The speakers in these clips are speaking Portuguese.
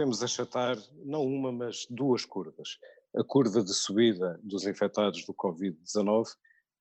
queremos achatar não uma, mas duas curvas. A curva de subida dos infectados do Covid-19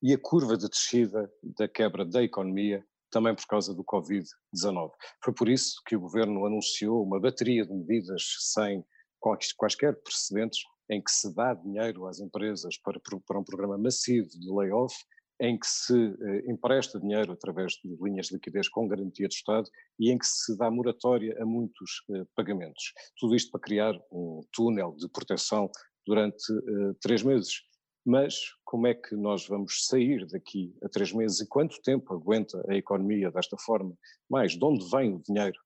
e a curva de descida da quebra da economia, também por causa do Covid-19. Foi por isso que o governo anunciou uma bateria de medidas sem quaisquer precedentes, em que se dá dinheiro às empresas para, para um programa massivo de layoff, em que se eh, empresta dinheiro através de linhas de liquidez com garantia de Estado e em que se dá moratória a muitos eh, pagamentos. Tudo isto para criar um túnel de proteção durante eh, três meses. Mas como é que nós vamos sair daqui a três meses e quanto tempo aguenta a economia desta forma? Mais, de onde vem o dinheiro?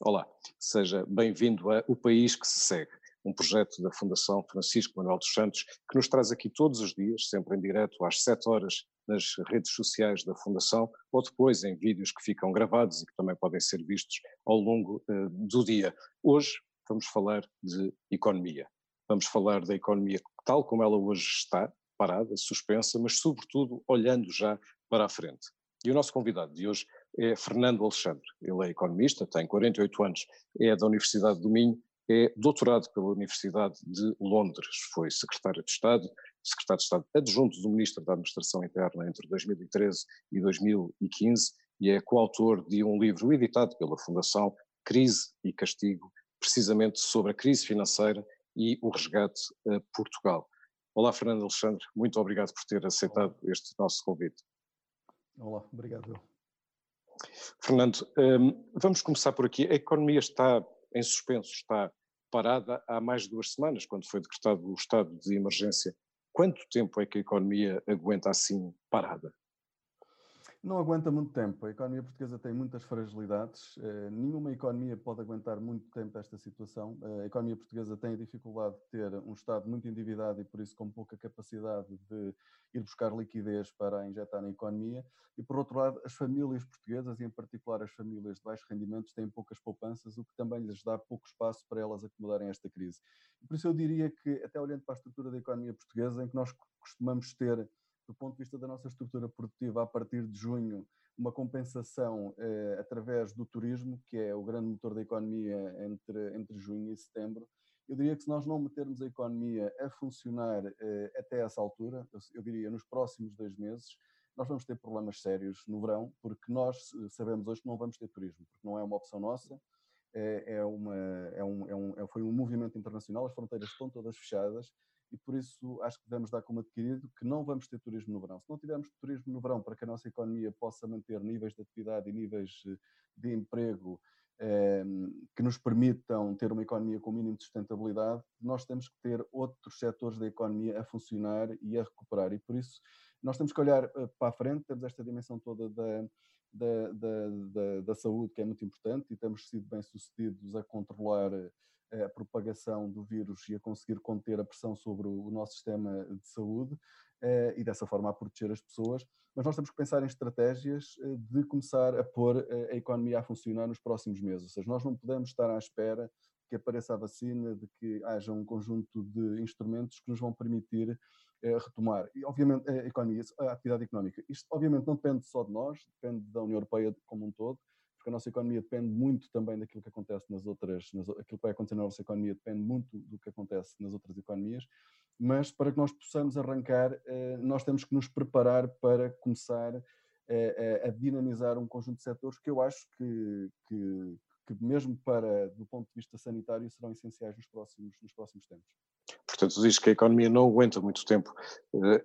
Olá, seja bem-vindo a O País que se Segue um projeto da Fundação Francisco Manuel dos Santos, que nos traz aqui todos os dias, sempre em direto, às 7 horas, nas redes sociais da Fundação, ou depois em vídeos que ficam gravados e que também podem ser vistos ao longo uh, do dia. Hoje vamos falar de economia. Vamos falar da economia tal como ela hoje está, parada, suspensa, mas sobretudo olhando já para a frente. E o nosso convidado de hoje é Fernando Alexandre. Ele é economista, tem 48 anos, é da Universidade do Minho é doutorado pela Universidade de Londres, foi secretário de Estado, secretário de Estado adjunto do Ministro da Administração Interna entre 2013 e 2015 e é coautor de um livro editado pela Fundação Crise e Castigo, precisamente sobre a crise financeira e o resgate a Portugal. Olá, Fernando Alexandre, muito obrigado por ter aceitado Olá. este nosso convite. Olá, obrigado. Fernando, hum, vamos começar por aqui. A economia está em suspenso, está parada há mais de duas semanas, quando foi decretado o estado de emergência. Quanto tempo é que a economia aguenta assim parada? Não aguenta muito tempo. A economia portuguesa tem muitas fragilidades. Uh, nenhuma economia pode aguentar muito tempo esta situação. Uh, a economia portuguesa tem a dificuldade de ter um Estado muito endividado e, por isso, com pouca capacidade de ir buscar liquidez para injetar na economia. E, por outro lado, as famílias portuguesas, e em particular as famílias de baixos rendimentos, têm poucas poupanças, o que também lhes dá pouco espaço para elas acomodarem esta crise. Por isso, eu diria que, até olhando para a estrutura da economia portuguesa, em que nós costumamos ter do ponto de vista da nossa estrutura produtiva, a partir de junho, uma compensação eh, através do turismo, que é o grande motor da economia entre, entre junho e setembro. Eu diria que se nós não metermos a economia a funcionar eh, até essa altura, eu, eu diria nos próximos dois meses, nós vamos ter problemas sérios no verão, porque nós sabemos hoje que não vamos ter turismo, porque não é uma opção nossa, é, é, uma, é um, é um, é, foi um movimento internacional, as fronteiras estão todas fechadas e por isso acho que devemos dar como adquirido que não vamos ter turismo no verão. Se não tivermos turismo no verão para que a nossa economia possa manter níveis de atividade e níveis eh, de emprego eh, que nos permitam ter uma economia com mínimo de sustentabilidade, nós temos que ter outros setores da economia a funcionar e a recuperar. E por isso nós temos que olhar eh, para a frente, temos esta dimensão toda da, da, da, da, da saúde que é muito importante e temos sido bem-sucedidos a controlar a propagação do vírus e a conseguir conter a pressão sobre o nosso sistema de saúde eh, e dessa forma a proteger as pessoas, mas nós temos que pensar em estratégias eh, de começar a pôr eh, a economia a funcionar nos próximos meses. Ou seja, nós não podemos estar à espera que apareça a vacina, de que haja um conjunto de instrumentos que nos vão permitir retomar. E, obviamente, a economia, a atividade económica. Isto, obviamente, não depende só de nós, depende da União Europeia como um todo, porque a nossa economia depende muito também daquilo que acontece nas outras, nas, aquilo que vai acontecer na nossa economia depende muito do que acontece nas outras economias, mas para que nós possamos arrancar, eh, nós temos que nos preparar para começar a, a dinamizar um conjunto de setores que eu acho que, que, que mesmo para, do ponto de vista sanitário, serão essenciais nos próximos, nos próximos tempos. Portanto, diz que a economia não aguenta muito tempo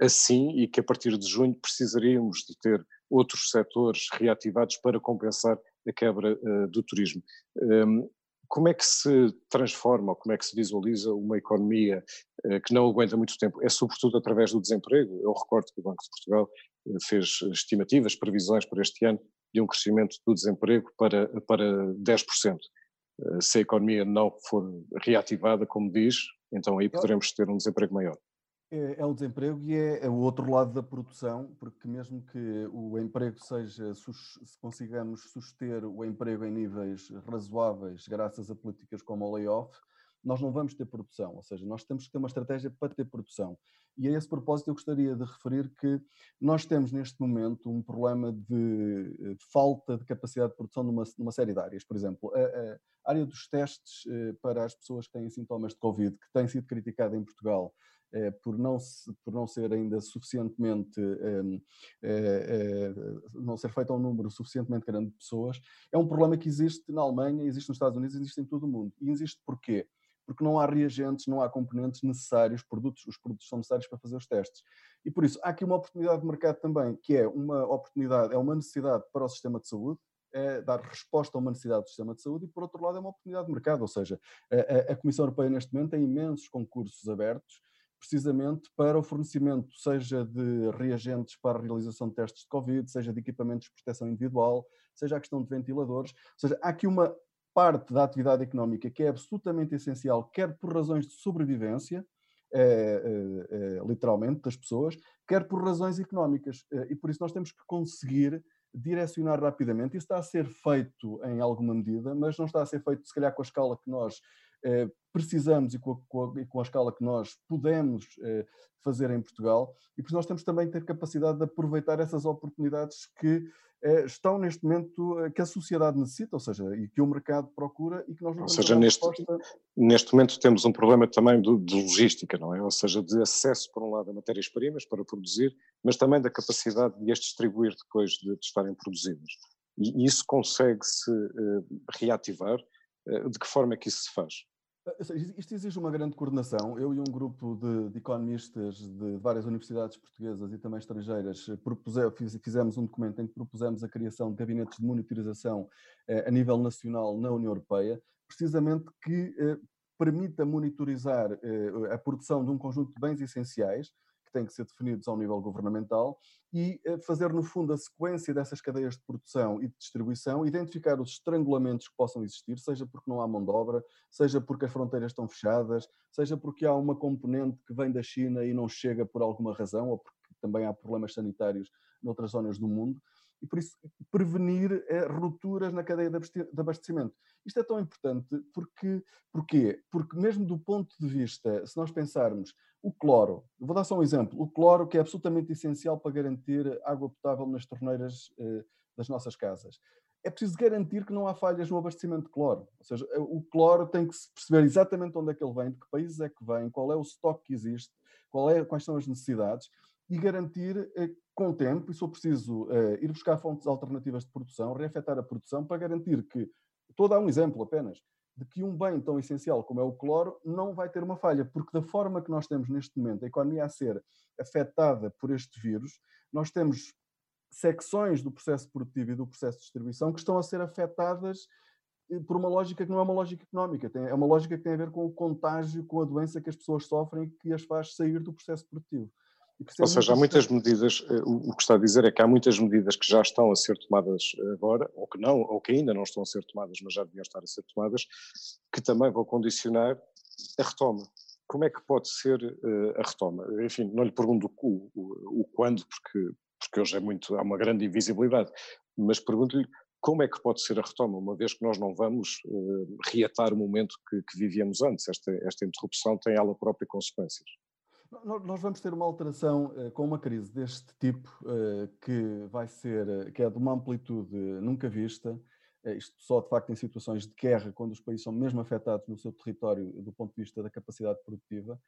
assim e que a partir de junho precisaríamos de ter outros setores reativados para compensar a quebra uh, do turismo. Um, como é que se transforma, ou como é que se visualiza uma economia uh, que não aguenta muito tempo? É sobretudo através do desemprego. Eu recordo que o Banco de Portugal uh, fez estimativas, previsões para este ano de um crescimento do desemprego para, para 10%. Se a economia não for reativada, como diz, então aí poderemos ter um desemprego maior. É, é o desemprego e é, é, o outro lado da produção, porque mesmo que o emprego seja, se consigamos suster o emprego em níveis razoáveis graças a políticas como o layoff, nós não vamos ter produção, ou seja, nós temos que ter uma estratégia para ter produção. E a esse propósito eu gostaria de referir que nós temos neste momento um problema de, de falta de capacidade de produção numa, numa série de áreas. Por exemplo, a, a, área dos testes para as pessoas que têm sintomas de Covid, que tem sido criticada em Portugal, eh, por, não se, por não ser ainda suficientemente, ehm, eh, eh, não ser feito a um número suficientemente grande de pessoas, é um problema que existe na Alemanha, existe nos Estados Unidos, existe em todo o mundo. E existe porquê? Porque não há reagentes, não há componentes necessários, produtos, os produtos são necessários para fazer os testes. E por isso, há aqui uma oportunidade de mercado também, que é uma oportunidade, é uma necessidade para o sistema de saúde, é dar resposta a uma necessidade do sistema de saúde e, por outro lado, é uma oportunidade de mercado. Ou seja, a, a Comissão Europeia, neste momento, tem imensos concursos abertos precisamente para o fornecimento, seja de reagentes para a realização de testes de Covid, seja de equipamentos de proteção individual, seja a questão de ventiladores. Ou seja, há aqui uma parte da atividade económica que é absolutamente essencial, quer por razões de sobrevivência, é, é, literalmente, das pessoas, quer por razões económicas. e por isso nós temos que conseguir direcionar rapidamente. Isso está a ser feito em alguma medida, mas não está a ser feito, se calhar, com a escala que nós precisamos e com, a, com, a, e com, a, escala que nós podemos eh, fazer em Portugal, e por nós temos também que ter capacidade de aproveitar essas oportunidades que eh, estão neste momento, que a sociedade necessita, ou seja, e que o mercado procura e que nós não Ou seja, neste, resposta... neste momento temos um problema também de, de, logística, não é? Ou seja, de acesso, por um lado, a matérias-primas para produzir, mas também da capacidade de as distribuir depois de, de estarem produzidas. E isso consegue-se reativar eh, de que forma é que isso se faz? Eh, isto exige uma grande coordenação. Eu e um grupo de, de economistas de várias universidades portuguesas e também estrangeiras eh, fizemos um documento em que propusemos a criação de gabinetes de monitorização a nível nacional na União Europeia, precisamente que permita monitorizar a produção de um conjunto de bens essenciais, que têm que ser definidos ao nível governamental e eh, fazer, no fundo, a sequência dessas cadeias de produção e de distribuição, identificar os estrangulamentos que possam existir, seja porque não há mão de obra, seja porque as fronteiras estão fechadas, seja porque há uma componente que vem da China e não chega por alguma razão, ou porque também há problemas sanitários noutras zonas do mundo e por isso prevenir eh, rupturas na cadeia de abastecimento. Isto é tão importante porque, porquê? Porque mesmo do ponto de vista, se nós pensarmos o cloro, vou dar só um exemplo, o cloro que é absolutamente essencial para garantir água potável nas torneiras eh, das nossas casas. É preciso garantir que não há falhas no abastecimento de cloro. Ou seja, o cloro tem que se perceber exatamente onde é que ele vem, de que países é que vem, qual é o estoque que existe, é, quais são as necessidades e garantir eh, com o tempo, e se for preciso eh, ir buscar fontes alternativas de produção, reafetar a produção para garantir que, estou a dar um exemplo apenas, de que um bem tão essencial como é o cloro não vai ter uma falha, porque da forma que nós temos neste momento a economia a ser afetada por este vírus, nós temos secções do processo produtivo e do processo de distribuição que estão a ser afetadas eh, por uma lógica que não é uma lógica económica, é uma lógica que tem a ver com o contágio, com a doença que as pessoas sofrem e que as faz sair do processo produtivo. Ou seja, há muitas medidas, eh, o que está a dizer é que há muitas medidas que já estão a ser tomadas agora, ou que não, ou que ainda não estão a ser tomadas, mas já deviam estar a ser tomadas, que também vão condicionar a retoma. Como é que pode ser uh, a retoma? Enfim, não lhe pergunto o, o, o, quando, porque, porque hoje é muito, há uma grande invisibilidade, mas pergunto-lhe como é que pode ser a retoma, uma vez que nós não vamos uh, reatar o momento que, que vivíamos antes? Esta, esta interrupção tem ela própria consequências. Nós vamos ter uma alteração uh, com uma crise deste tipo, uh, que vai ser, uh, que é de uma amplitude nunca vista, isto só de facto em situações de guerra, quando os países são mesmo afetados no seu território do ponto de vista da capacidade produtiva.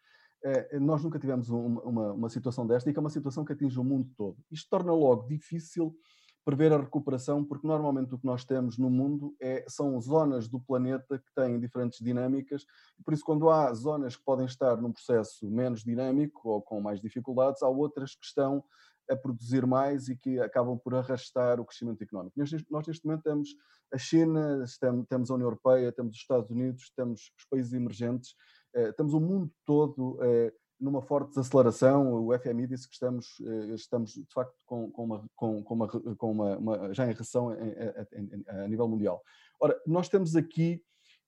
Nós nunca tivemos uma, uma, uma situação desta e que é uma situação que atinge o mundo todo. Isto torna logo difícil prever a recuperação, porque normalmente o que nós temos no mundo é, são zonas do planeta que têm diferentes dinâmicas, por isso, quando há zonas que podem estar num processo menos dinâmico ou com mais dificuldades, há outras que estão a produzir mais e que acabam por arrastar o crescimento económico. Nós, neste momento, temos a China, temos a União Europeia, temos os Estados Unidos, temos os países emergentes, eh, temos o mundo todo eh, numa forte desaceleração. O FMI disse que estamos, eh, estamos de facto com, com, uma, com, com, uma, com uma, uma, já em recessão a, a, nível mundial. Ora, nós temos aqui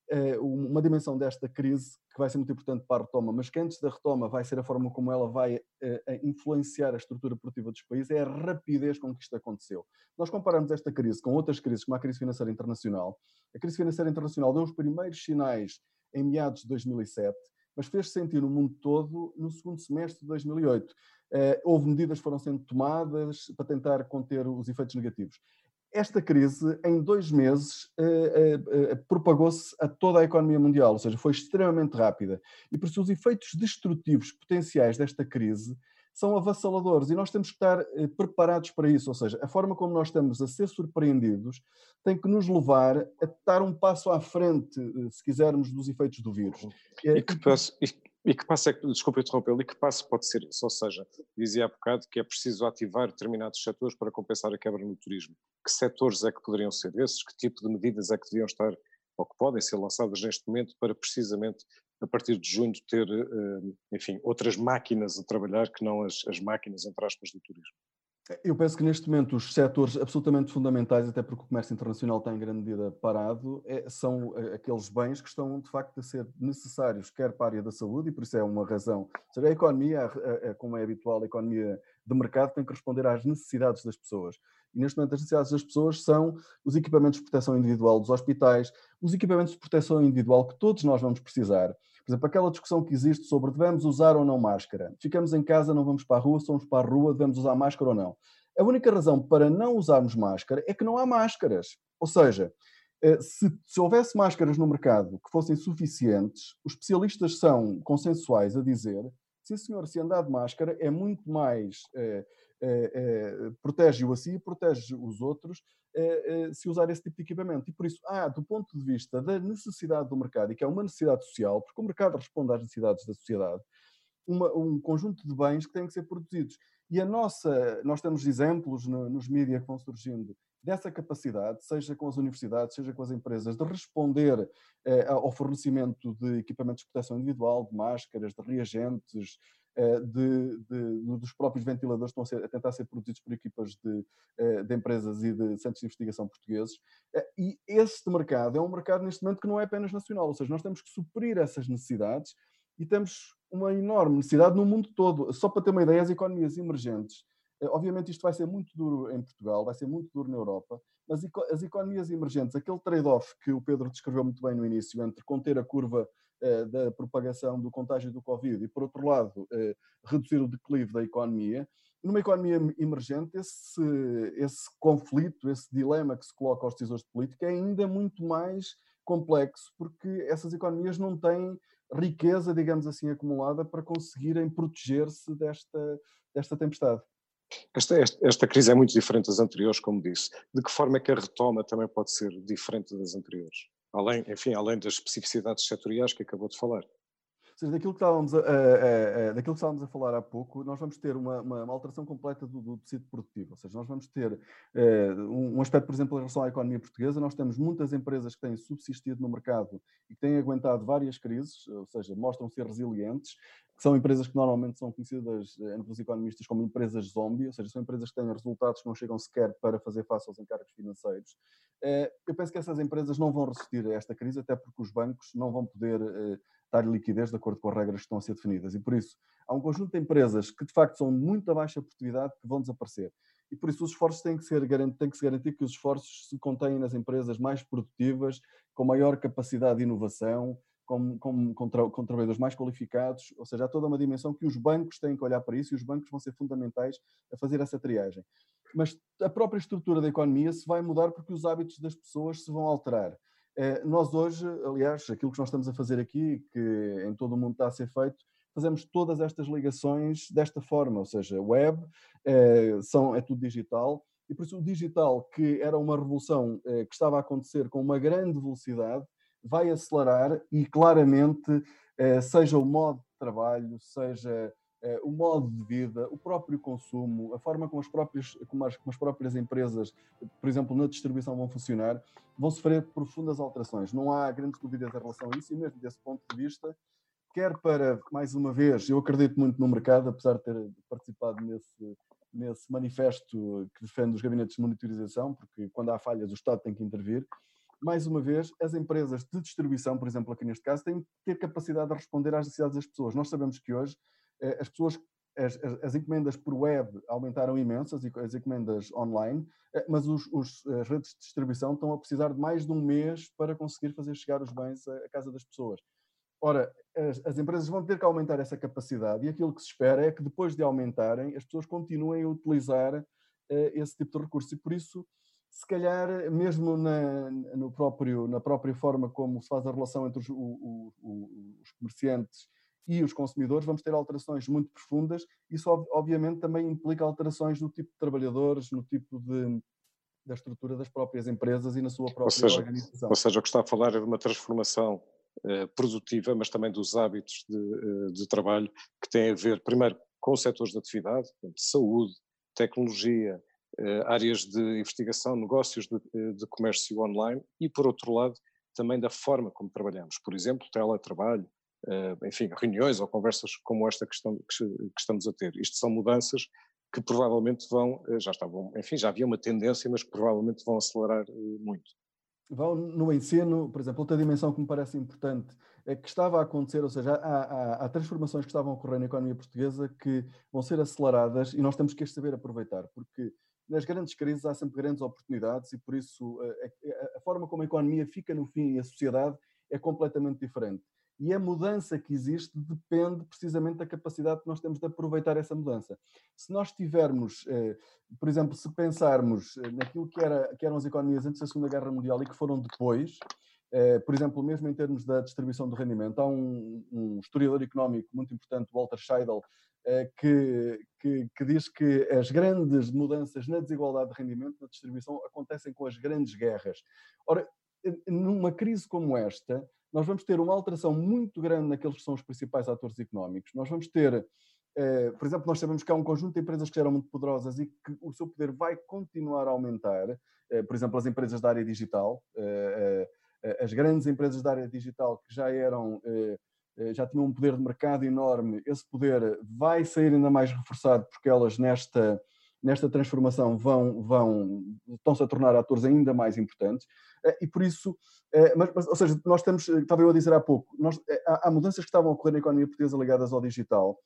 eh, uma dimensão desta crise que vai ser muito importante para a retoma, mas que antes da retoma vai ser a forma como ela vai eh, influenciar a estrutura produtiva dos países, é a rapidez com que isto aconteceu. Nós comparamos esta crise com outras crises, como a crise financeira internacional. A crise financeira internacional deu os primeiros sinais em meados de 2007 mas fez-se sentir no mundo todo no segundo semestre de 2008. Uh, eh, houve medidas que foram sendo tomadas para tentar conter os efeitos negativos. esta crise, em dois meses, eh, eh, propagou-se a toda a economia mundial, ou seja, foi extremamente rápida. E por isso os efeitos destrutivos potenciais desta crise são avassaladores e nós temos que estar preparados para isso, ou seja, a forma como nós estamos a ser surpreendidos tem que nos levar a estar um passo à frente, se quisermos, dos efeitos do vírus. E que, passo, e que passo é que, desculpa interrompê-lo, e que passo pode ser isso? Ou seja, dizia há bocado que é preciso ativar determinados setores para compensar a quebra no turismo. Que setores é que poderiam ser esses? Que tipo de medidas é que deviam estar, ou que podem ser lançadas neste momento para precisamente, a partir de junho, ter, eh, enfim, outras máquinas a trabalhar que não as, as máquinas, entre aspas, do turismo? Eu penso que neste momento os setores absolutamente fundamentais, até porque o comércio internacional está em grande medida parado, é, são eh, aqueles bens que estão de facto a ser necessários, quer para a área da saúde, e por isso é uma razão. Ou seja, a economia, como é habitual, a economia de mercado tem que responder às necessidades das pessoas. E neste momento as necessidades das pessoas são os equipamentos de proteção individual dos hospitais, os equipamentos de proteção individual que todos nós vamos precisar. Por exemplo, aquela discussão que existe sobre devemos usar ou não máscara. Ficamos em casa, não vamos para a rua, somos para a rua, devemos usar máscara ou não. A única razão para não usarmos máscara é que não há máscaras. Ou seja, eh, se, se, houvesse máscaras no mercado que fossem suficientes, os especialistas são consensuais a dizer: sim, senhor, se andar de máscara é muito mais. Eh, protege-o a si e protege os outros eh, se usar esse tipo de equipamento. E por isso, ah, do ponto de vista da necessidade do mercado, e que é uma necessidade social, porque o mercado responde às necessidades da sociedade, uma, um conjunto de bens que têm que ser produzidos. E a nossa, nós temos exemplos no, nos mídias que vão surgindo dessa capacidade, seja com as universidades, seja com as empresas, de responder eh, ao fornecimento de equipamentos de proteção individual, de máscaras, de reagentes, de, de, dos próprios ventiladores estão a, ser, a, tentar ser produzidos por equipas de, eh, de, empresas e de centros de investigação portugueses. Eh, e este mercado é um mercado neste momento que não é apenas nacional, ou seja, nós temos que suprir essas necessidades e temos uma enorme necessidade no mundo todo. Só para ter uma ideia, as economias emergentes, obviamente isto vai ser muito duro em Portugal, vai ser muito duro na Europa, mas as economias emergentes, aquele trade-off que o Pedro descreveu muito bem no início, entre conter a curva eh, da propagação do contágio do Covid e, por outro lado, eh, reduzir o declive da economia, numa economia emergente, esse, esse conflito, esse dilema que se coloca aos decisores de política é ainda muito mais complexo, porque essas economias não têm riqueza, digamos assim, acumulada para conseguirem proteger-se desta, desta tempestade. Esta, esta, esta, crise é muito diferente das anteriores, como disse. De que forma é que a retoma também pode ser diferente das anteriores? Além, enfim, além das especificidades setoriais que acabou de falar. Seja, daquilo que estávamos a, a, a, daquilo que estávamos a falar há pouco, nós vamos ter uma, uma, uma alteração completa do, do, tecido produtivo. Ou seja, nós vamos ter uh, um aspecto, por exemplo, em relação à economia portuguesa, nós temos muitas empresas que têm subsistido no mercado e que têm aguentado várias crises, ou seja, mostram ser resilientes, que são empresas que normalmente são conhecidas eh, entre os economistas como empresas zombie, ou seja, são empresas que têm resultados que não chegam sequer para fazer face aos encargos financeiros. Eh, eu penso que essas empresas não vão resistir a esta crise, até porque os bancos não vão poder dar liquidez de acordo com as regras que estão a ser definidas. E por isso, há um conjunto de empresas que de facto são de muito baixa produtividade que vão desaparecer. E por isso os esforços têm que, ser, têm que se garantir que os esforços se contêm nas empresas mais produtivas, com maior capacidade de inovação, com, com, com, tra com, trabalhadores mais qualificados, ou seja, há toda uma dimensão que os bancos têm que olhar para isso e os bancos vão ser fundamentais a fazer essa triagem. Mas a própria estrutura da economia se vai mudar porque os hábitos das pessoas se vão alterar. Eh, nós hoje, aliás, aquilo que nós estamos a fazer aqui, que em todo o mundo está a ser feito, fazemos todas estas ligações desta forma, ou seja, web, é, são, é tudo digital, e por isso o digital, que era uma revolução é, que estava a acontecer com uma grande velocidade, vai acelerar e claramente, eh, seja o modo de trabalho, seja eh, o modo de vida, o próprio consumo, a forma como as próprias, como as, como as próprias empresas, por exemplo, na distribuição vão funcionar, vão sofrer profundas alterações. Não há grandes dúvidas em relação a isso e mesmo desse ponto de vista, quer para, mais uma vez, eu acredito muito no mercado, apesar de ter participado nesse, nesse manifesto que defende os gabinetes de monitorização, porque quando há falhas o Estado tem que intervir, mais uma vez, as empresas de distribuição, por exemplo, aqui neste caso, têm que ter capacidade de responder às necessidades das pessoas. Nós sabemos que hoje as pessoas, as, as encomendas por web aumentaram imensas, as encomendas online, eh, mas os, os, as redes de distribuição estão a precisar de mais de um mês para conseguir fazer chegar os bens à, casa das pessoas. Ora, as, as, empresas vão ter que aumentar essa capacidade e aquilo que se espera é que depois de aumentarem, as pessoas continuem a utilizar uh, esse tipo de recurso. E por isso se calhar, mesmo na, no próprio, na própria forma como se faz a relação entre os, o, o, os comerciantes e os consumidores, vamos ter alterações muito profundas. Isso, obviamente, também implica alterações no tipo de trabalhadores, no tipo de, da estrutura das próprias empresas e na sua própria ou seja, organização. Ou seja, o que está a falar é de uma transformação eh, produtiva, mas também dos hábitos de, eh, de, trabalho que têm a ver, primeiro, com os setores de atividade, de saúde, tecnologia, eh, áreas de investigação, negócios de, eh, de comércio online e, por outro lado, também da forma como trabalhamos. Por exemplo, teletrabalho, enfim, reuniões ou conversas como esta que, estão, que estamos a ter. Isto são mudanças que provavelmente vão, já estavam, enfim, já havia uma tendência, mas que provavelmente vão acelerar muito. Vão no ensino, por exemplo, outra dimensão que me parece importante é que estava a acontecer, ou seja, há, há, há, transformações que estavam a ocorrer na economia portuguesa que vão ser aceleradas e nós temos que as saber aproveitar, porque nas grandes crises há sempre grandes oportunidades e por isso a, a, a forma como a economia fica no fim e a sociedade é completamente diferente. E a mudança que existe depende precisamente da capacidade que nós temos de aproveitar essa mudança. Se nós tivermos, eh, por exemplo, se pensarmos eh, naquilo que, era, que eram as economias antes da Segunda Guerra Mundial e que foram depois, eh, por exemplo, mesmo em termos da distribuição do rendimento, há um, um historiador económico muito importante, Walter Scheidel, que, que, que, diz que as grandes mudanças na desigualdade de rendimento, na distribuição, acontecem com as grandes guerras. Ora, numa crise como esta, nós vamos ter uma alteração muito grande naqueles que são os principais atores económicos. Nós vamos ter, eh, por exemplo, nós sabemos que há um conjunto de empresas que eram muito poderosas e que o seu poder vai continuar a aumentar. Eh, por exemplo, as empresas da área digital, eh, as grandes empresas da área digital que já eram já tinham um poder de mercado enorme, esse poder vai sair ainda mais reforçado porque elas nesta nesta transformação vão, vão estão-se a tornar atores ainda mais importantes e por isso é, mas, mas, ou seja, nós estamos, eh, estava eu a dizer há pouco, nós, eh, há, há, mudanças que estavam a ocorrer na economia portuguesa ligadas ao digital,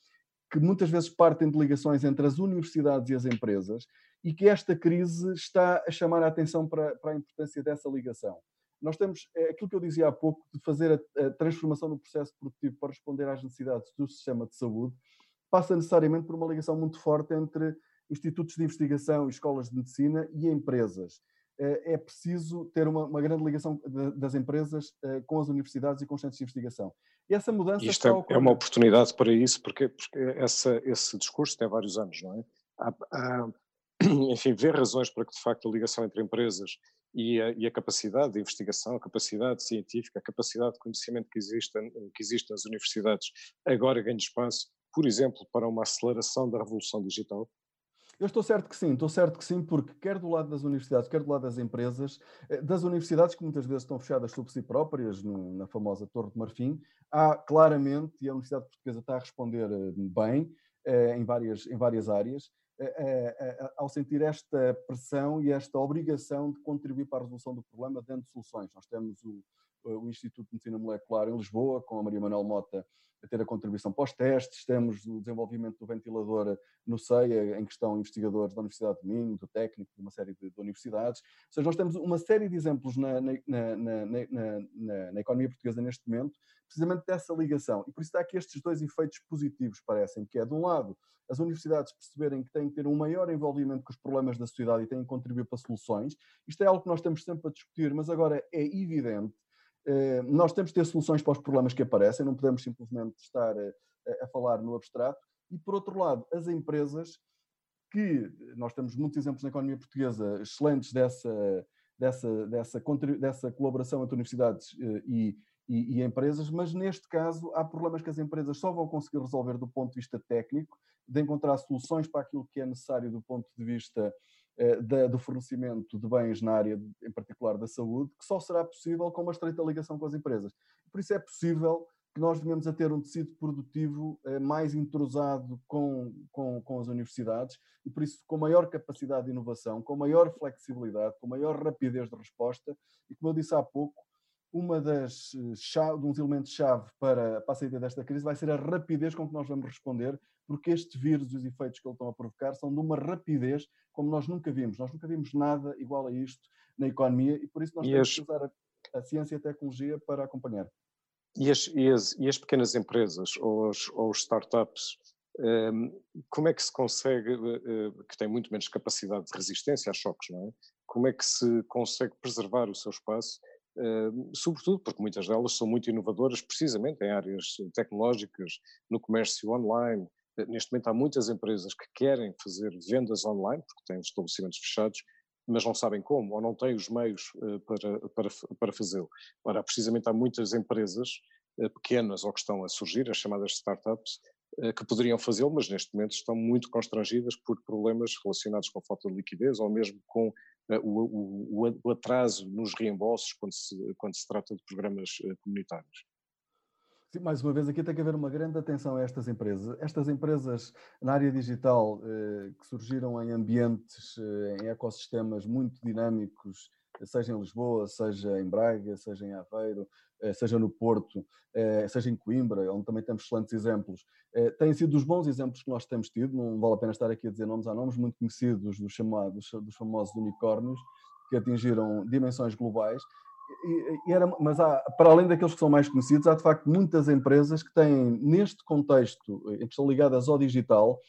que muitas vezes partem de ligações entre as universidades e as empresas, e que esta crise está a chamar a atenção para, para a importância dessa ligação. Nós temos é, aquilo que eu dizia há pouco, de fazer a, a transformação no processo produtivo para responder às necessidades do sistema de saúde, passa necessariamente por uma ligação muito forte entre institutos de investigação escolas de medicina e empresas. Eh, é preciso ter uma, uma grande ligação das empresas eh, com as universidades e com os centros de investigação. E essa mudança Isto é, é, uma oportunidade para isso, porque, porque essa, esse discurso tem vários anos, não é? Há, há, enfim, ver razões para que de facto a ligação entre empresas e a, e a, capacidade de investigação, a capacidade científica, a capacidade de conhecimento que existe, que existe nas universidades agora ganhe espaço, por exemplo, para uma aceleração da revolução digital, eu estou certo que sim, estou certo que sim, porque quer do lado das universidades, quer do lado das empresas, eh, das universidades que muitas vezes estão fechadas sobre si próprias, no, na famosa Torre de Marfim, há claramente, e a Universidade Portuguesa está a responder eh, bem, eh, em, várias, em várias áreas, ao sentir esta pressão e esta obrigação de contribuir para a resolução do problema dando soluções. Nós temos o, o Instituto de Medicina Molecular em Lisboa, com a Maria Manuel Mota a ter a contribuição para os testes, temos o desenvolvimento do ventilador no CEIA, em que estão investigadores da Universidade de Minho, do técnico, de uma série de, de universidades. Ou seja, nós temos uma série de exemplos na, na, na, na, economia portuguesa neste momento, precisamente dessa ligação. E por isso há aqui estes dois efeitos positivos, parecem, que é, de um lado, as universidades perceberem que têm que ter um maior envolvimento com os problemas da sociedade e têm que contribuir para soluções. Isto é algo que nós estamos sempre a discutir, mas agora é evidente nós temos que ter soluções para os problemas que aparecem, não podemos simplesmente estar a, a falar no abstrato. E, por outro lado, as empresas, que nós temos muitos exemplos na economia portuguesa excelentes dessa, dessa, dessa, dessa colaboração entre universidades eh, e, e, e, empresas, mas neste caso há problemas que as empresas só vão conseguir resolver do ponto de vista técnico, de encontrar soluções para aquilo que é necessário do ponto de vista eh, da, do fornecimento de bens na área, em particular da saúde, que só será possível com uma estreita ligação com as empresas. Por isso é possível que nós venhamos a ter um tecido produtivo eh, mais entrosado com, com, com as universidades e, por isso, com maior capacidade de inovação, com maior flexibilidade, com maior rapidez de resposta e, como eu disse há pouco, uma das eh, chave, um dos elementos-chave para, para a saída desta crise vai ser a rapidez com que nós vamos responder, porque este vírus e os efeitos que ele estão a provocar são de uma rapidez como nós nunca vimos. Nós nunca vimos nada igual a isto na economia e por isso nós e temos as... que usar a, a, ciência e a tecnologia para acompanhar. E as, e as, e as pequenas empresas ou os, ou startups, ehm, como é que se consegue, uh, que têm muito menos capacidade de resistência a choques, não é? como é que se consegue preservar o seu espaço, sobretudo porque muitas delas são muito inovadoras, precisamente em áreas tecnológicas, no comércio online. Neste momento há muitas empresas que querem fazer vendas online, porque têm estabelecimentos fechados, mas não sabem como, ou não têm os meios para, para, para fazê-lo. Ora, precisamente há muitas empresas pequenas ou que estão a surgir, as chamadas startups, eh, que poderiam fazê-lo, mas neste momento estão muito constrangidas por problemas relacionados com falta de liquidez ou mesmo com eh, o, o, o atraso nos reembolsos quando se, quando se trata de programas eh, comunitários. Mais uma vez, aqui tem que haver uma grande atenção a estas empresas. Estas empresas na área digital que surgiram em ambientes, em ecossistemas muito dinâmicos seja em Lisboa, seja em Braga, seja em Aveiro, eh, seja no Porto, eh, seja em Coimbra, onde também temos excelentes exemplos, eh, têm sido dos bons exemplos que nós temos tido, não vale a pena estar aqui a dizer nomes, há nomes muito conhecidos dos, chamados, dos famosos unicórnios, que atingiram dimensões globais, e, era, mas há, para além daqueles que são mais conhecidos, há de facto muitas empresas que têm, neste contexto, que estão ligadas ao digital,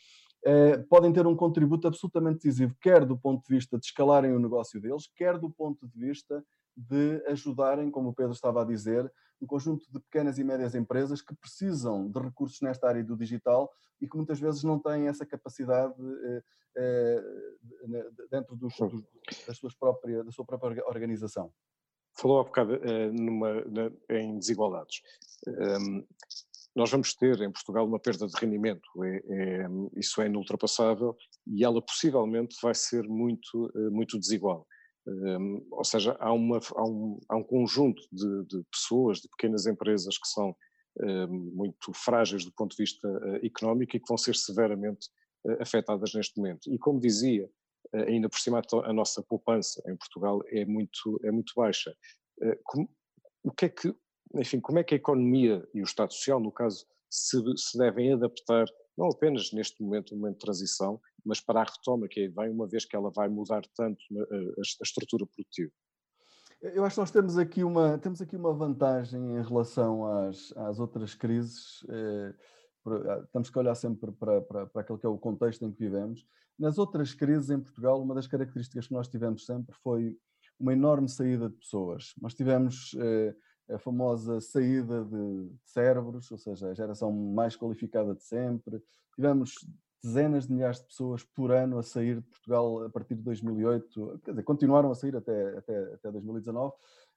podem ter um contributo absolutamente decisivo, quer do ponto de vista de escalarem o negócio deles, quer do ponto de vista de ajudarem, como o Pedro estava a dizer, um conjunto de pequenas e médias empresas que precisam de recursos nesta área do digital e que muitas vezes não têm essa capacidade eh, eh, dentro dos, dos, das suas própria, da sua própria organização. Falou há bocado numa, em desigualdades. Um, nós vamos ter em Portugal uma perda de rendimento, é, é, isso é inultrapassável e ela possivelmente vai ser muito, eh, muito desigual. Um, ou seja, há, uma, há, um, há um conjunto de, de, pessoas, de pequenas empresas que são um, muito frágeis do ponto de vista uh, económico e que vão ser severamente uh, afetadas neste momento. E como dizia, uh, ainda por cima a, a, nossa poupança em Portugal é muito, é muito baixa. Como, o que é que enfim, como é que a economia e o Estado Social, no caso, se, se devem adaptar, não apenas neste momento, um momento de transição, mas para a retoma que aí vem, uma vez que ela vai mudar tanto a, a, a estrutura produtiva? Eu acho que nós temos aqui uma, temos aqui uma vantagem em relação às, às outras crises. Eh, ah, temos que olhar sempre para, para, para aquele que é o contexto em que vivemos. Nas outras crises em Portugal, uma das características que nós tivemos sempre foi uma enorme saída de pessoas. Nós tivemos eh, a famosa saída de cérebros, ou seja, a geração mais qualificada de sempre. Tivemos dezenas de milhares de pessoas por ano a sair de Portugal a partir de 2008, quer dizer, continuaram a sair até, até, até 2019,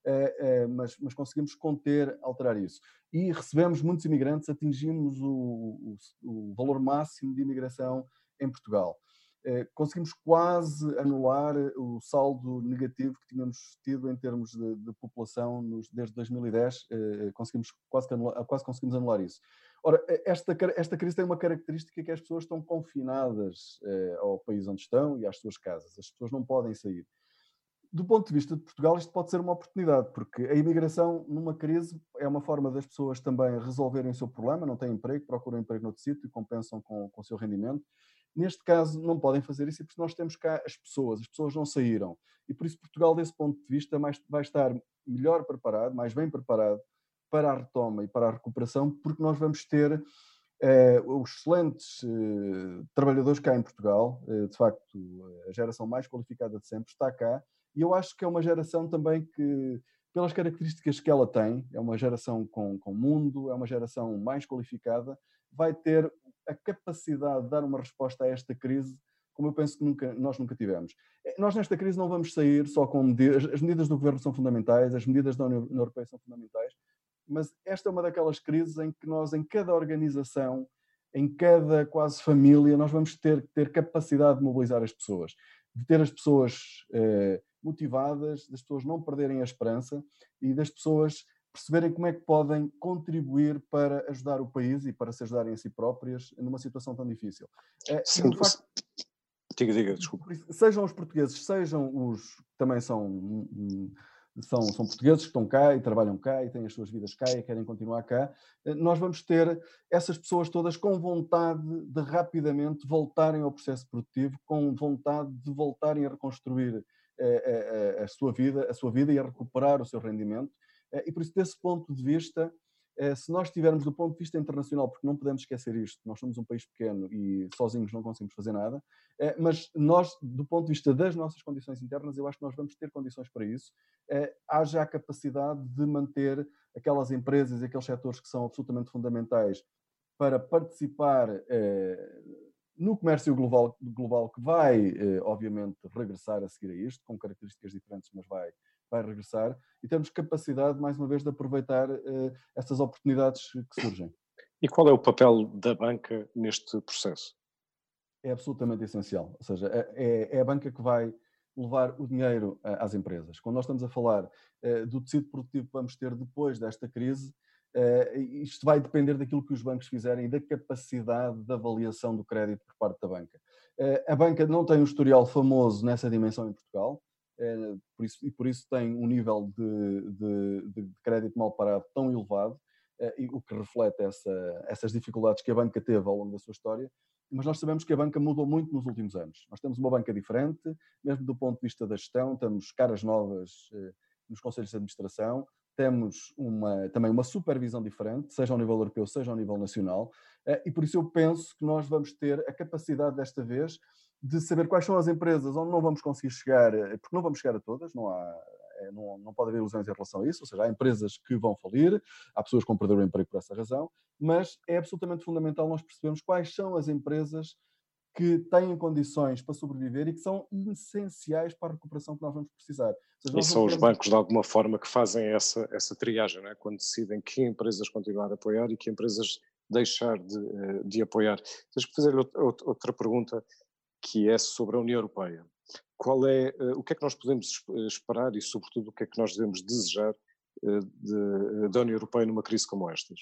é, é, mas, mas, conseguimos conter, alterar isso. E recebemos muitos imigrantes, atingimos o, o, o valor máximo de imigração em Portugal. Eh, conseguimos quase anular o saldo negativo que tínhamos tido em termos de, de população nos, desde 2010, eh, conseguimos quase, anular, quase conseguimos anular isso. Ora, esta, esta crise tem uma característica que as pessoas estão confinadas eh, ao país onde estão e às suas casas. As pessoas não podem sair. Do ponto de vista de Portugal, isto pode ser uma oportunidade, porque a imigração numa crise é uma forma das pessoas também resolverem o seu problema, não têm emprego, procuram emprego noutro sítio e compensam com, com o seu rendimento. Neste caso, não podem fazer isso porque nós temos cá as pessoas, as pessoas não saíram. E por isso, Portugal, desse ponto de vista, mais, vai estar melhor preparado, mais bem preparado para a retoma e para a recuperação, porque nós vamos ter eh, os excelentes eh, trabalhadores cá em Portugal. Eh, de facto, a geração mais qualificada de sempre está cá. E eu acho que é uma geração também que, pelas características que ela tem, é uma geração com, com mundo, é uma geração mais qualificada, vai ter a capacidade de dar uma resposta a esta crise como eu penso que nunca, nós nunca tivemos. Eh, nós nesta crise não vamos sair só com medidas, as medidas do governo são fundamentais, as medidas da União Europeia são fundamentais, mas esta é uma daquelas crises em que nós, em cada organização, em cada quase família, nós vamos ter que ter capacidade de mobilizar as pessoas, de ter as pessoas eh, motivadas, das pessoas não perderem a esperança e das pessoas perceberem como é que podem contribuir para ajudar o país e para se ajudarem a si próprias numa situação tão difícil. É, Sim, facto, diga, diga, desculpa. Sejam os portugueses, sejam os que também são, são, são portugueses que estão cá e trabalham cá e têm as suas vidas cá e querem continuar cá, eh, nós vamos ter essas pessoas todas com vontade de rapidamente voltarem ao processo produtivo, com vontade de voltarem a reconstruir a, eh, a, eh, a, sua vida, a sua vida e a recuperar o seu rendimento e por isso, desse ponto de vista, eh, se nós tivermos do ponto de vista internacional, porque não podemos esquecer isto, nós somos um país pequeno e sozinhos não conseguimos fazer nada, eh, mas nós, do ponto de vista das nossas condições internas, eu acho que nós vamos ter condições para isso. Haja a capacidade de manter aquelas empresas e aqueles setores que são absolutamente fundamentais para participar no comércio global, global que vai, obviamente, regressar a seguir a isto, com características diferentes, mas vai vai regressar e temos capacidade, mais uma vez, de aproveitar uh, essas oportunidades que surgem. E qual é o papel da banca neste processo? É absolutamente essencial. Ou seja, é, é, é a banca que vai levar o dinheiro uh, às empresas. Quando nós estamos a falar uh, do tecido produtivo que vamos ter depois desta crise, isto vai depender daquilo que os bancos fizerem e da capacidade de avaliação do crédito por parte da banca. a banca não tem um historial famoso nessa dimensão em Portugal. É, por isso, e por isso tem um nível de, de, de crédito mal parado tão elevado, é, e o que reflete essa, essas dificuldades que a banca teve ao longo da sua história, mas nós sabemos que a banca mudou muito nos últimos anos. Nós temos uma banca diferente, mesmo do ponto de vista da gestão, temos caras novas eh, nos conselhos de administração, temos uma, também uma supervisão diferente, seja ao nível europeu, seja ao nível nacional, eh, e por isso eu penso que nós vamos ter a capacidade desta vez de saber quais são as empresas onde não vamos conseguir chegar, eh, porque não vamos chegar a todas, não há, eh, não, não pode haver ilusões em relação a isso, ou seja, há empresas que vão falir, há pessoas que vão perder o emprego por essa razão, mas é absolutamente fundamental nós percebermos quais são as empresas que têm condições para sobreviver e que são essenciais para a recuperação que nós vamos precisar. Seja, e são os bancos, de alguma forma, que fazem essa, essa triagem, é? quando decidem que empresas continuar a apoiar e que empresas deixar de, eh, de apoiar. Tens que fazer outra pergunta que é sobre a União Europeia. Qual é, uh, o que é que nós podemos eh, esperar e, sobretudo, o que é que nós devemos desejar uh, de, da União Europeia numa crise como estas?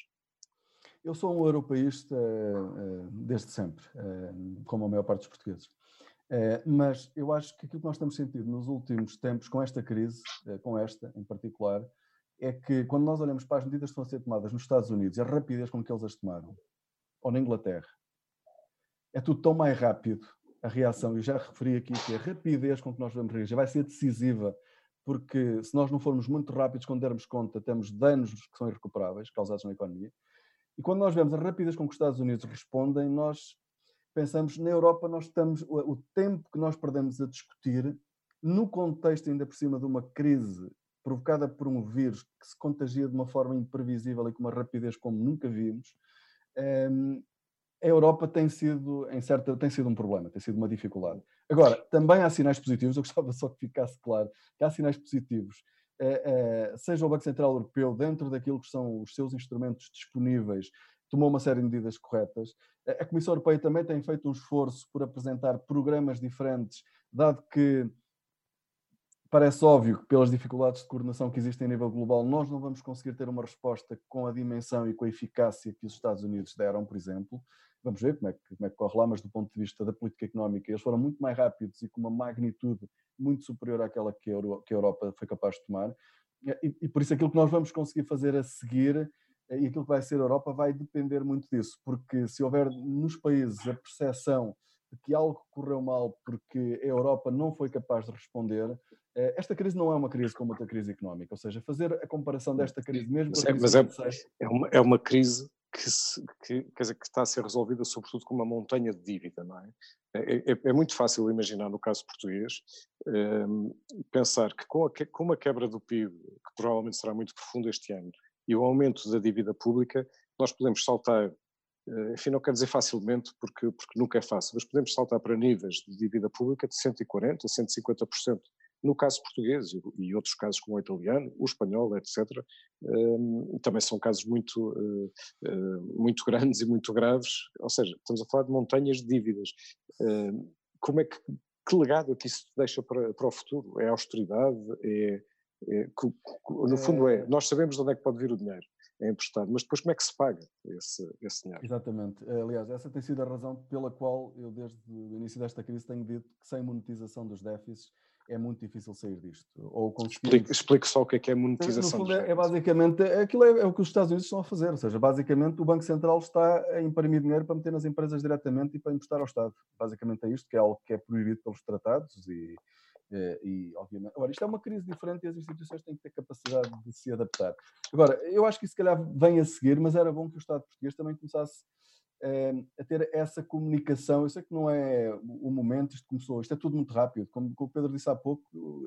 Eu sou um europeísta desde sempre, como a maior parte dos portugueses. mas eu acho que aquilo que nós temos sentido nos últimos tempos, com esta crise, com esta em particular, é que quando nós olhamos para as medidas que estão a ser tomadas nos Estados Unidos, a rapidez com que eles as tomaram, ou na Inglaterra, é tudo tão mais rápido a reação, e já referi aqui que a rapidez com que nós vamos reagir vai ser decisiva, porque se nós não formos muito rápidos quando dermos conta, temos danos que são irrecuperáveis causados na economia. E quando nós vemos a rapidez com que os Estados Unidos respondem, nós pensamos, na Europa nós estamos, o tempo que nós perdemos a discutir, no contexto ainda por cima de uma crise provocada por um vírus que se contagia de uma forma imprevisível e com uma rapidez como nunca vimos, ehm, a Europa tem sido, em certa, tem sido um problema, tem sido uma dificuldade. Agora, também há sinais positivos, eu gostava só que ficasse claro que há sinais positivos, é, é, seja o Banco Central Europeu, dentro daquilo que são os seus instrumentos disponíveis, tomou uma série de medidas corretas. A Comissão Europeia também tem feito um esforço por apresentar programas diferentes, dado que parece óbvio que, pelas dificuldades de coordenação que existem a nível global, nós não vamos conseguir ter uma resposta com a dimensão e com a eficácia que os Estados Unidos deram, por exemplo. Vamos ver como é, que, como é que corre lá, mas do ponto de vista da política económica, eles foram muito mais rápidos e com uma magnitude muito superior àquela que a, Euro, que a Europa foi capaz de tomar. E, e, por isso aquilo que nós vamos conseguir fazer a seguir eh, e aquilo que vai ser a Europa vai depender muito disso, porque se houver nos países a percepção de que algo correu mal porque a Europa não foi capaz de responder, eh, esta crise não é uma crise como outra crise económica, ou seja, fazer a comparação desta crise mesmo mas, é, mas é, é, uma, é uma crise que, se, que, dizer, que está a ser resolvida sobretudo com uma montanha de dívida, não é? É, é, é muito fácil imaginar no caso português um, pensar que com a, com uma quebra do PIB, que provavelmente será muito profunda este ano, e o aumento da dívida pública, nós podemos saltar eh, enfim, não quero dizer facilmente, porque, porque nunca é fácil, mas podemos saltar para níveis de dívida pública de 140%, 150%, no caso português e outros casos como o italiano, o espanhol, etc., ehm, também são casos muito, eh, eh, muito grandes e muito graves, ou seja, estamos a falar de montanhas de dívidas. Ehm, como é que, que legado é que isso deixa para, para o futuro? É austeridade? É, é, no fundo é, nós sabemos de onde é que pode vir o dinheiro é emprestado, mas depois como é que se paga esse, esse dinheiro? Exatamente. Aliás, essa tem sido a razão pela qual eu, desde o início desta crise, tenho dito que sem monetização dos déficits é muito difícil sair disto. Ou conseguir... explique, só o que é que é monetização. Fundo, é, é, basicamente, aquilo é, é, o que os Estados Unidos estão a fazer, ou seja, basicamente o Banco Central está a imprimir dinheiro para meter nas empresas diretamente e para emprestar ao Estado. Basicamente é isto, que é algo que é proibido pelos tratados e, Eh, e, obviamente, agora, isto é uma crise diferente e as instituições têm que ter capacidade de se adaptar. Agora, eu acho que isso, se calhar, vem a seguir, mas era bom que o Estado português também começasse a ter essa comunicação. Eu sei que não é o momento, isto começou, isto é tudo muito rápido. Como, o Pedro disse há pouco,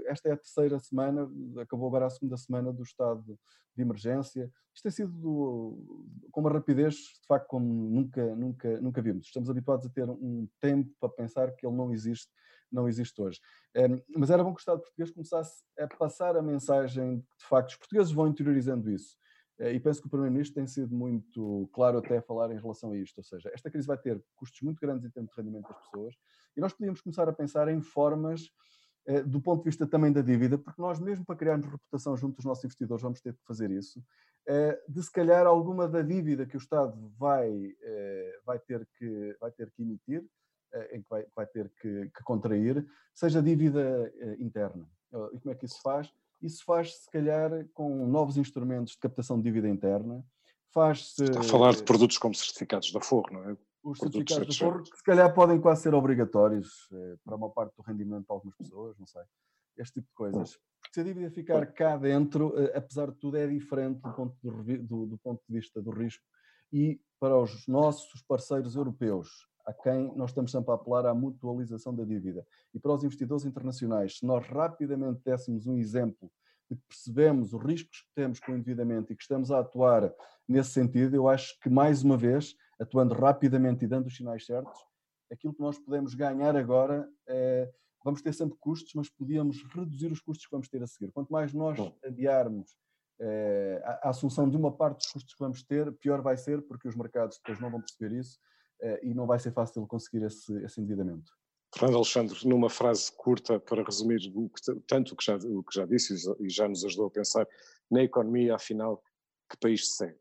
esta é a terceira semana, acabou agora a segunda semana do estado de emergência. Isto tem sido do, com uma rapidez, de facto, como nunca, nunca, nunca vimos. Estamos habituados a ter um tempo para pensar que ele não existe, não existe hoje. Mas era bom que o Estado português começasse a passar a mensagem de que, de facto, os portugueses vão interiorizando isso e penso que o Primeiro-Ministro tem sido muito claro até a falar em relação a isto, ou seja, esta crise vai ter custos muito grandes em termos de rendimento das pessoas e nós podíamos começar a pensar em formas eh, do ponto de vista também da dívida, porque nós mesmo para criarmos reputação junto dos nossos investidores vamos ter que fazer isso, eh, de se calhar alguma da dívida que o Estado vai, vai, ter, que, vai ter que emitir, em que vai, vai ter que, que contrair, seja dívida interna. E como é que isso faz? Isso faz se calhar, com novos instrumentos de captação de dívida interna. Faz-se. Está a falar de produtos como certificados da Forro, não é? Os certificados da Forro, que se calhar podem quase ser obrigatórios eh, para uma parte do rendimento de algumas pessoas, não sei. Este tipo de coisas. Se a dívida ficar cá dentro, eh, apesar de tudo, é diferente do ponto de, do, do ponto de vista do risco. E para os nossos parceiros europeus, a quem nós estamos sempre a apelar à mutualização da dívida. E para os investidores internacionais, se nós rapidamente dessemos um exemplo de que percebemos os riscos que temos com o endividamento e que estamos a atuar nesse sentido, eu acho que, mais uma vez, atuando rapidamente e dando os sinais certos, aquilo que nós podemos ganhar agora é, vamos ter sempre custos, mas podíamos reduzir os custos que vamos ter a seguir. Quanto mais nós adiarmos é, a, assunção de uma parte dos custos que vamos ter, pior vai ser, porque os mercados depois não vão perceber isso eh, e não vai ser fácil conseguir esse, esse endividamento. Fernando Alexandre, numa frase curta para resumir o que, tanto o que, já, o que já disse e já nos ajudou a pensar na economia, afinal, que país se segue?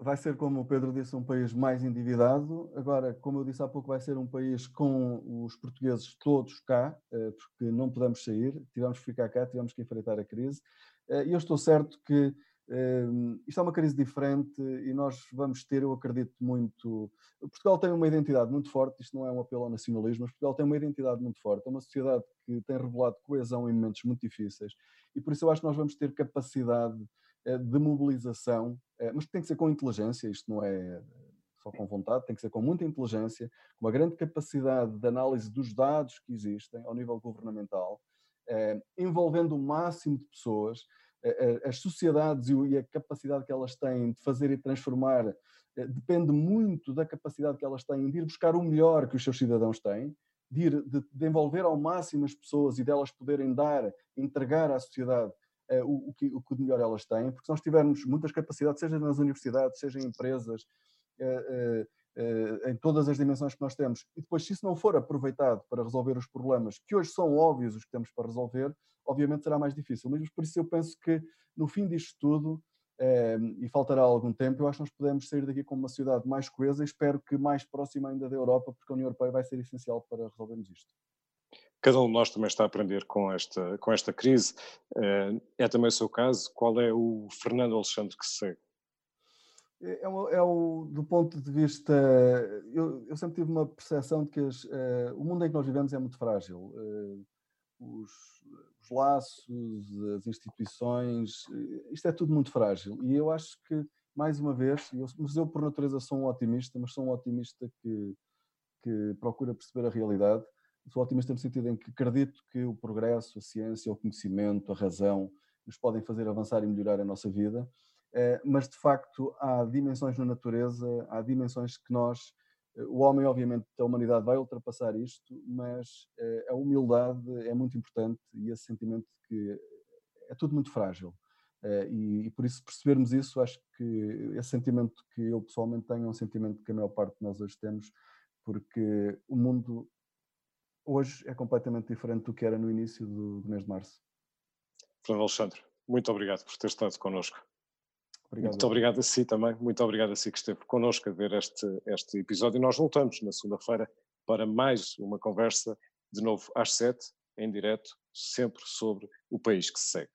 Vai ser, como o Pedro disse, um país mais endividado. Agora, como eu disse há pouco, vai ser um país com os portugueses todos cá, eh, porque não podemos sair, tivemos que ficar cá, tivemos que enfrentar a crise. Eh, e eu estou certo que Uh, isto é uma crise diferente e nós vamos ter, eu acredito muito. Portugal tem uma identidade muito forte, isto não é um apelo ao nacionalismo, mas Portugal tem uma identidade muito forte, é uma sociedade que tem revelado coesão em momentos muito difíceis e por isso eu acho que nós vamos ter capacidade uh, de mobilização, uh, mas tem que ser com inteligência, isto não é só com vontade, tem que ser com muita inteligência, com uma grande capacidade de análise dos dados que existem ao nível governamental, eh, envolvendo o máximo de pessoas as sociedades e a capacidade que elas têm de fazer e transformar eh, depende muito da capacidade que elas têm de ir buscar o melhor que os seus cidadãos têm, de, ir, de, envolver ao máximo as pessoas e delas poderem dar, entregar à sociedade uh, o, que, o que de melhor elas têm, porque se nós tivermos muitas capacidades, seja nas universidades, seja em empresas, uh, em todas as dimensões que nós temos, e depois, se isso não for aproveitado para resolver os problemas que hoje são óbvios os que temos para resolver, obviamente será mais difícil. Mas por isso eu penso que no fim disto tudo, eh, e faltará algum tempo, eu acho que nós podemos sair daqui como uma sociedade mais coesa e espero que mais próxima ainda da Europa, porque a União Europeia vai ser essencial para resolvermos isto. Cada um de nós também está a aprender com esta, com esta crise. Eh, é também o seu caso. Qual é o Fernando Alexandre que se segue? É, é, o, é o, do ponto de vista. Eu, eu sempre tive uma percepção de que as, uh, o mundo em que nós vivemos é muito frágil. Uh, os, os, laços, as instituições, uh, isto é tudo muito frágil. E eu acho que, mais uma vez, eu, mas eu por natureza sou um otimista, mas sou um otimista que, que procura perceber a realidade. Sou otimista no sentido em que acredito que o progresso, a ciência, o conhecimento, a razão nos podem fazer avançar e melhorar a nossa vida eh, mas de facto há dimensões na natureza, há dimensões que nós, eh, o homem, obviamente, a humanidade vai ultrapassar isto, mas eh, a humildade é muito importante e esse sentimento de que é tudo muito frágil. E, por isso percebermos isso, acho que esse sentimento que eu pessoalmente tenho é um sentimento que a maior parte de nós hoje temos, porque o mundo hoje é completamente diferente do que era no início do, do mês de março. Fernando Alexandre, muito obrigado por ter estado connosco. Obrigado. Muito obrigado a si também, muito obrigado a si que esteve connosco a ver este, este episódio. E nós voltamos na segunda-feira para mais uma conversa, de novo às sete, em direto, sempre sobre o país que se segue.